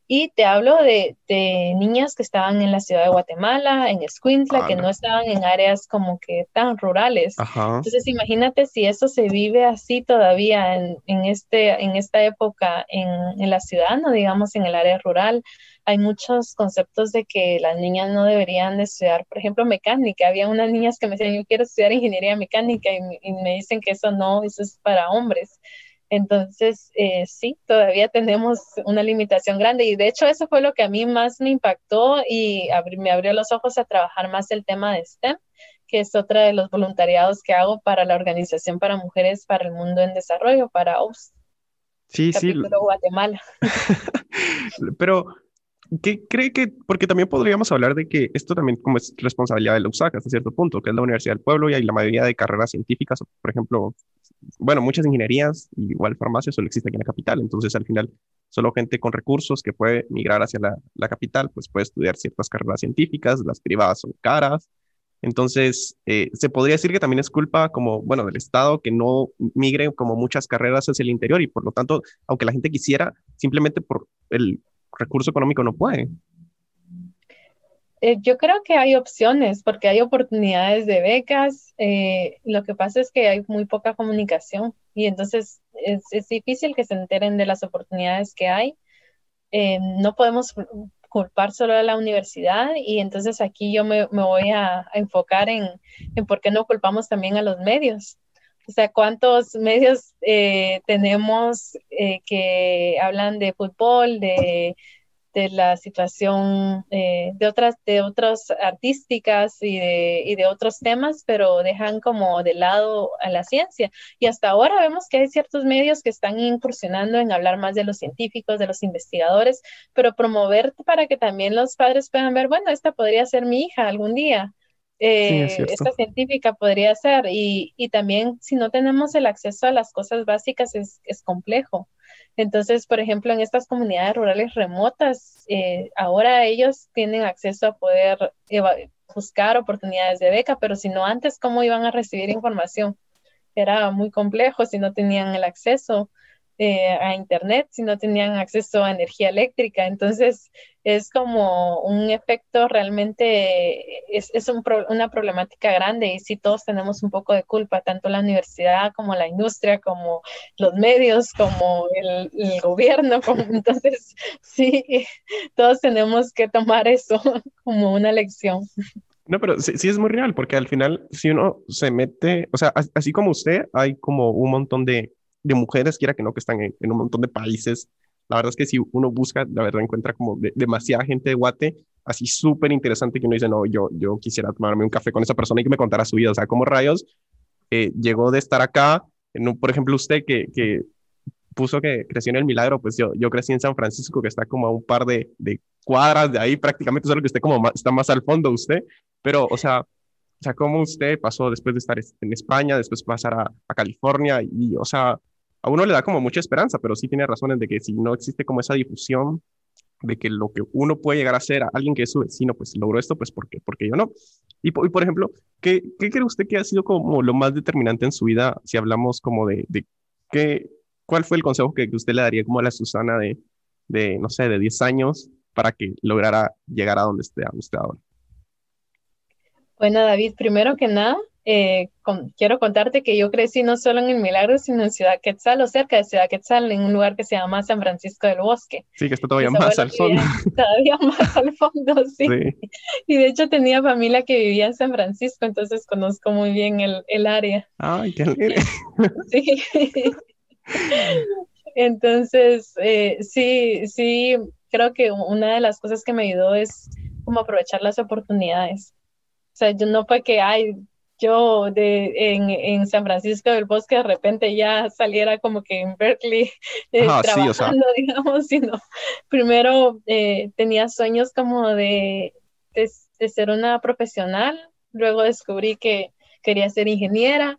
Speaker 2: Y te hablo de, de niñas que estaban en la ciudad de Guatemala, en Escuintla, que no estaban en áreas como que tan rurales. Entonces imagínate si eso se vive así todavía en, en este, en esta época en, en la ciudad, no digamos en el área rural hay muchos conceptos de que las niñas no deberían de estudiar, por ejemplo, mecánica. Había unas niñas que me decían, yo quiero estudiar ingeniería mecánica y, me dicen que eso no, eso es para hombres. Entonces, eh, sí, todavía tenemos una limitación grande y de hecho eso fue lo que a mí más me impactó y me abrió los ojos a trabajar más el tema de STEM, que es otra de los voluntariados que hago para la Organización para Mujeres para el Mundo en Desarrollo, para OPS.
Speaker 1: Sí, sí.
Speaker 2: Guatemala. [laughs]
Speaker 1: Pero ¿Qué cree que, porque también podríamos hablar de que esto también como es responsabilidad de la USAC hasta cierto punto, que es la Universidad del Pueblo y hay la mayoría de carreras científicas, por ejemplo, bueno, muchas ingenierías, igual farmacia, solo existe aquí en la capital, entonces al final solo gente con recursos que puede migrar hacia la, la capital, pues puede estudiar ciertas carreras científicas, las privadas son caras, entonces, eh, se podría decir que también es culpa como, bueno, del Estado que no migre como muchas carreras hacia el interior y por lo tanto, aunque la gente quisiera, simplemente por el recurso económico no puede.
Speaker 2: Eh, yo creo que hay opciones porque hay oportunidades de becas. Eh, lo que pasa es que hay muy poca comunicación y entonces es, difícil que se enteren de las oportunidades que hay. Eh, no podemos culpar solo a la universidad y entonces aquí yo me, voy a, enfocar en, en, por qué no culpamos también a los medios. O sea, ¿cuántos medios tenemos que hablan de fútbol, de, de la situación eh, de otras de otras artísticas y de, y de, otros temas, pero dejan como de lado a la ciencia. Y hasta ahora vemos que hay ciertos medios que están incursionando en hablar más de los científicos, de los investigadores, pero promover para que también los padres puedan ver, bueno, esta podría ser mi hija algún día eh, esta científica podría ser. Y, y, también si no tenemos el acceso a las cosas básicas es, es complejo. Entonces, por ejemplo, en estas comunidades rurales remotas, eh, ahora ellos tienen acceso a poder buscar oportunidades de beca, pero si no antes, ¿cómo iban a recibir información? Era muy complejo si no tenían el acceso. Eh, a Internet, si no tenían acceso a energía eléctrica. Entonces, es como un efecto realmente, es, es un una problemática grande y sí todos tenemos un poco de culpa, tanto la universidad como la industria, como los medios, como el, gobierno. [laughs] Entonces, sí, todos tenemos que tomar eso [laughs] como una lección.
Speaker 1: No, pero sí, sí, es muy real, porque al final, si uno se mete, o sea, así como usted, hay como un montón de de mujeres, quiera que no, que están en, un montón de países. La verdad es que si uno busca, la verdad encuentra como demasiada gente de Guate, así súper interesante que uno dice, no, yo, yo quisiera tomarme un café con esa persona y que me contara su vida. O sea, como rayos eh, llegó de estar acá, en por ejemplo, usted que, que puso que creció en el Milagro, pues yo, yo crecí en San Francisco, que está como a un par de, de cuadras de ahí, prácticamente, solo que esté como está más al fondo usted, pero, o sea, o sea, ¿cómo usted pasó después de estar en España, después pasar a, a, California? Y, o sea, a uno le da como mucha esperanza, pero sí tiene razones de que si no existe como esa difusión de que lo que uno puede llegar a ser, a alguien que es su vecino, pues logró esto, pues ¿por qué? Porque yo no. Y, por ejemplo, ¿qué, ¿qué, cree usted que ha sido como lo más determinante en su vida si hablamos como de, de qué, cuál fue el consejo que usted le daría como a la Susana de, de no sé, de 10 años para que lograra llegar a donde esté usted ahora?
Speaker 2: Bueno, David, primero que nada, eh, quiero contarte que yo crecí no solo en El Milagro, sino en Ciudad Quetzal o cerca de Ciudad Quetzal, en un lugar que se llama San Francisco del Bosque.
Speaker 1: Sí, que está todavía más al fondo. [laughs]
Speaker 2: Todavía más al fondo, [laughs] sí. Y de hecho tenía familia que vivía en San Francisco, entonces conozco muy bien el, el área.
Speaker 1: Ay, qué alegre. [laughs]
Speaker 2: Sí. Entonces, eh, sí, sí, creo que una de las cosas que me ayudó es como aprovechar las oportunidades o sea, yo no fue que, ay, yo de, en, en, San Francisco del Bosque de repente ya saliera como que en Berkeley [laughs] eh, trabajando, [laughs] digamos, sino primero eh, tenía sueños como de, de, de, ser una profesional, luego descubrí que quería ser ingeniera,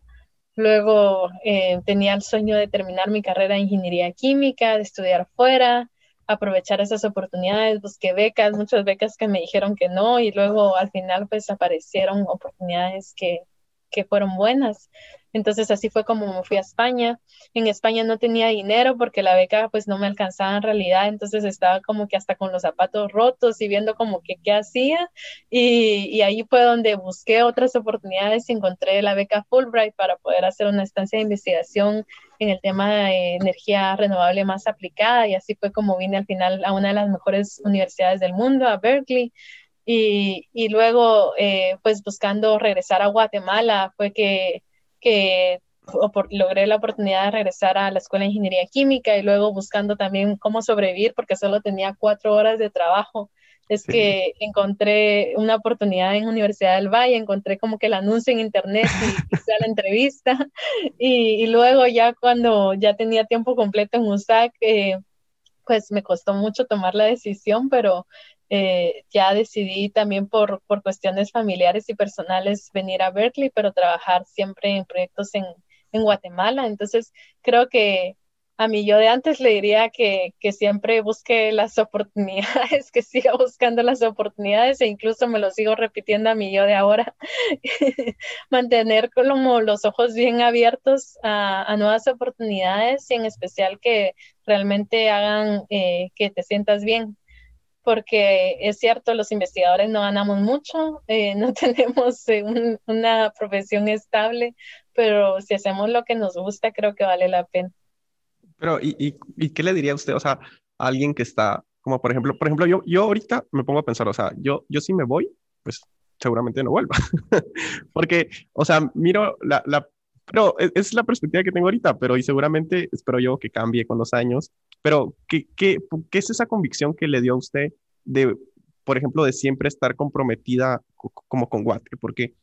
Speaker 2: luego eh, tenía el sueño de terminar mi carrera en ingeniería química, de estudiar fuera, aprovechar esas oportunidades, busqué becas, muchas becas que me dijeron que no y luego al final pues aparecieron oportunidades que, que fueron buenas. Entonces así fue como me fui a España. En España no tenía dinero porque la beca pues no me alcanzaba en realidad, entonces estaba como que hasta con los zapatos rotos y viendo como que qué hacía y, y ahí fue donde busqué otras oportunidades y encontré la beca Fulbright para poder hacer una estancia de investigación en el tema de energía renovable más aplicada y así fue como vine al final a una de las mejores universidades del mundo, a Berkeley. Y, y luego, eh, pues buscando regresar a Guatemala, fue que que logré la oportunidad de regresar a la escuela de ingeniería química y luego buscando también cómo sobrevivir porque solo tenía cuatro horas de trabajo. Es que encontré una oportunidad en Universidad del Valle, encontré como que el anuncio en internet y [laughs] hice la entrevista. Y, luego ya cuando ya tenía tiempo completo en USAC, eh, pues me costó mucho tomar la decisión, pero eh, ya decidí también por, por, cuestiones familiares y personales venir a Berkeley, pero trabajar siempre en proyectos en, en Guatemala. Entonces, creo que a mí yo de antes le diría que, que, siempre busque las [laughs] oportunidades, que siga buscando las oportunidades e incluso me lo sigo repitiendo a mí yo de ahora, [laughs] mantener como los ojos bien abiertos a, a, nuevas oportunidades y en especial que realmente hagan eh, que te sientas bien porque es cierto, los investigadores no ganamos mucho, eh, no [laughs] tenemos eh, una profesión estable, pero si hacemos lo que nos gusta, creo que vale la pena.
Speaker 1: Pero, ¿y, y, y qué le diría usted, o sea, a alguien que está, como por ejemplo, por ejemplo, yo, yo ahorita me pongo a pensar, o sea, yo, yo si me voy, pues seguramente no vuelva, [laughs] porque, o sea, miro la, la pero es, es, la perspectiva que tengo ahorita, pero y seguramente espero yo que cambie con los años pero, ¿qué, qué, qué es esa convicción que le dio a usted de, por ejemplo, de siempre estar comprometida como con Guate? Porque,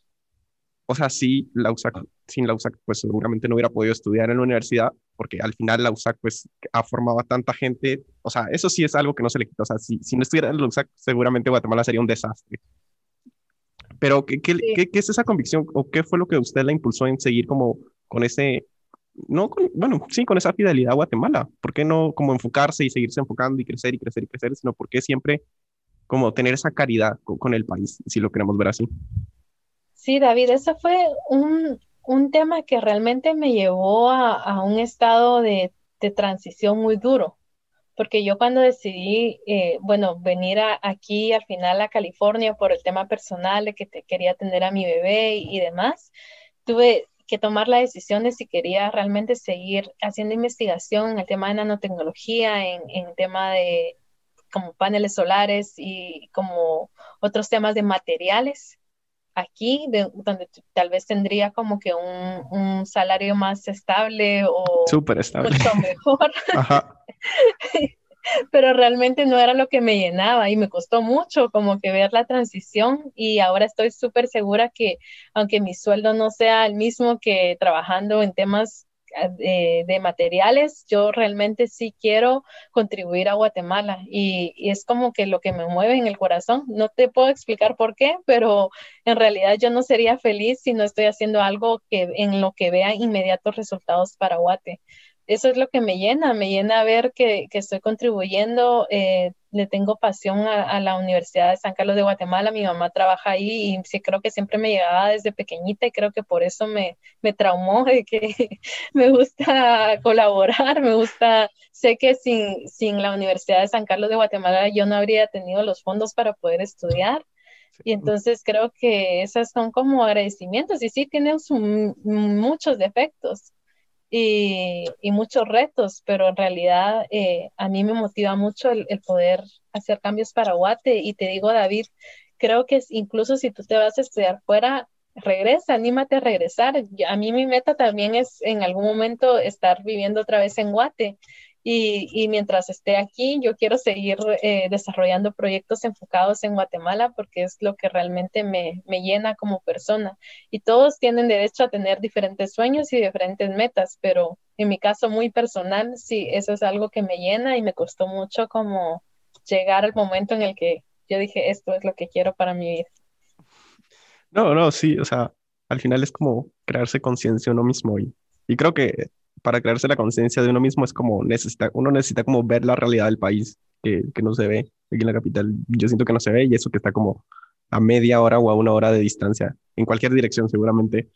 Speaker 1: o sea, sí, la USAC, sin la USAC, pues seguramente no hubiera podido estudiar en la universidad, porque al final la USAC, pues, ha formado a tanta gente. O sea, eso sí es algo que no se le quita. O sea, si, si no estuviera en la USAC, seguramente Guatemala sería un desastre. Pero, ¿qué, qué, ¿qué, ¿qué, es esa convicción o qué fue lo que usted la impulsó en seguir como con ese, no, bueno, sí, con esa fidelidad a Guatemala. ¿Por qué no como enfocarse y seguirse enfocando y crecer y crecer y crecer, sino por qué siempre como tener esa caridad con, el país, si lo queremos ver así?
Speaker 2: Sí, David, ese fue un, un tema que realmente me llevó a, a un estado de, de, transición muy duro, porque yo cuando decidí, eh, bueno, venir aquí al final a California por el tema personal de que te, quería tener a mi bebé y demás, tuve que tomar la decisión de si quería realmente seguir haciendo investigación en el tema de nanotecnología, en, en tema de como paneles solares y como otros temas de materiales aquí, de, donde tal vez tendría como que un, un salario más estable o
Speaker 1: Súper estable.
Speaker 2: mucho mejor. [laughs] Ajá. [laughs] [laughs] pero realmente no era lo que me llenaba y me costó mucho como que ver la transición y ahora estoy súper segura que aunque mi sueldo no sea el mismo que trabajando en temas de, materiales, yo realmente sí quiero contribuir a Guatemala y, es como que lo que me mueve en el corazón. No te puedo explicar por qué, pero en realidad yo no sería feliz si no estoy haciendo algo que en lo que vea inmediatos resultados para Guate eso es lo que me llena, me llena ver que, estoy contribuyendo, eh, le tengo pasión a, la Universidad de San Carlos de Guatemala, mi mamá trabaja ahí y sí creo que siempre me llegaba desde pequeñita y creo que por eso me, me traumó de que [laughs] me gusta colaborar, me gusta, sé que sin, sin la Universidad de San Carlos de Guatemala yo no habría tenido los fondos para poder estudiar. Y entonces creo que esas son como agradecimientos y sí tienen muchos defectos, y, muchos retos, pero en realidad eh, a mí me motiva mucho el, poder hacer cambios para Guate. Y te digo, David, creo que incluso si tú te vas a estudiar fuera, regresa, anímate a regresar. A mí mi meta también es en algún momento estar viviendo otra vez en Guate. Y, mientras esté aquí, yo quiero seguir eh, desarrollando proyectos enfocados en Guatemala porque es lo que realmente me, me, llena como persona. Y todos tienen derecho a tener diferentes sueños y diferentes metas, pero en mi caso muy personal, sí, eso es algo que me llena y me costó mucho como llegar al momento en el que yo dije, esto es lo que quiero para mi vida.
Speaker 1: No, no, sí, o sea, al final es como crearse conciencia uno mismo y, y creo que para crearse la conciencia de uno mismo es como necesita, uno necesita como ver la realidad del país que, que, no se ve aquí en la capital. Yo siento que no se ve y eso que está como a media hora o a una hora de distancia, en cualquier dirección seguramente.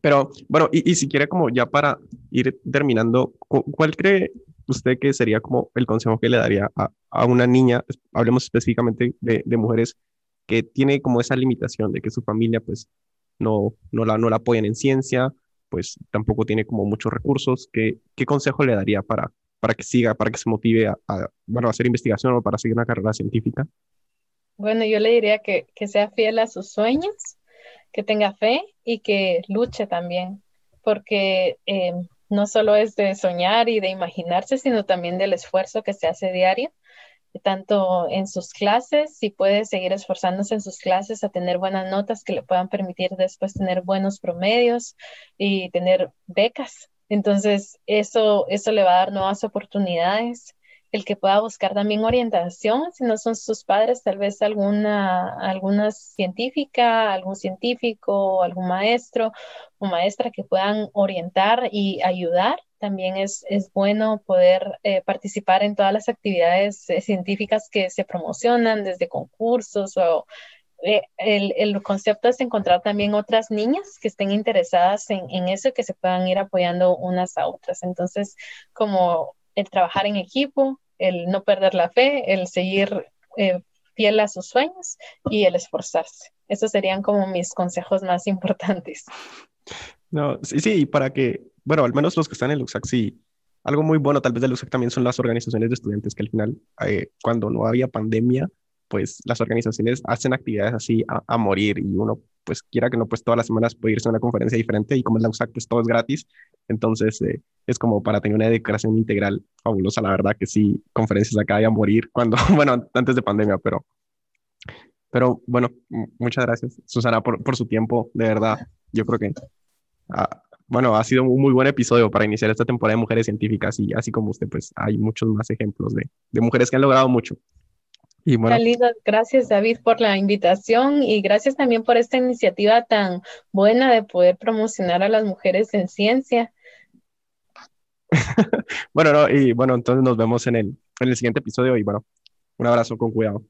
Speaker 1: Pero bueno, y, y si quiere como ya para ir terminando, ¿cuál cree usted que sería como el consejo que le daría a, a una niña, hablemos específicamente de, mujeres, que tiene como esa limitación de que su familia pues no, no, la, no la apoyan en ciencia pues tampoco tiene como muchos recursos. ¿Qué, qué consejo le daría para, para que siga, para que se motive a, bueno, a hacer investigación o para seguir una carrera científica?
Speaker 2: Bueno, yo le diría que, que sea fiel a sus sueños, que tenga fe y que luche también, porque eh, no solo es de soñar y de imaginarse, sino también del esfuerzo que se hace diario tanto en sus clases, si puede seguir esforzándose en sus clases a tener buenas notas que le puedan permitir después tener buenos promedios y tener becas. Entonces, eso, eso le va a dar nuevas oportunidades. El que pueda buscar también orientación, si no son sus padres, tal vez alguna, alguna científica, algún científico, algún maestro o maestra que puedan orientar y ayudar también es, es bueno poder eh, participar en todas las actividades eh, científicas que se promocionan, desde concursos o eh, el, el, concepto es encontrar también otras niñas que estén interesadas en, en eso y que se puedan ir apoyando unas a otras. Entonces, como el trabajar en equipo, el no perder la fe, el seguir fiel a sus sueños y el esforzarse. Esos serían como mis consejos más importantes.
Speaker 1: No, sí, sí, para que bueno, al menos los que están en Luxac, sí. Algo muy bueno tal vez de Luxac también son las organizaciones de estudiantes que al final, eh, cuando no había pandemia, pues las organizaciones hacen actividades así a, morir y uno, pues quiera que no, pues todas las semanas puede irse a una conferencia diferente y como es la USAC, pues todo es gratis. Entonces eh, es como para tener una educación integral fabulosa, la verdad que sí, conferencias acá hay a morir cuando, [laughs] bueno, antes de pandemia, pero, pero bueno, muchas gracias Susana por, por su tiempo, de verdad. Yo creo que... Ah, bueno, ha sido un muy buen episodio para iniciar esta temporada de mujeres científicas y así como usted, pues hay muchos más ejemplos de, de mujeres que han logrado mucho.
Speaker 2: Y bueno. Gracias David por la invitación y gracias también por esta iniciativa tan buena de poder promocionar a las mujeres en ciencia. [laughs]
Speaker 1: bueno, no, y bueno, entonces nos vemos en el, en el siguiente episodio y bueno, un abrazo con cuidado.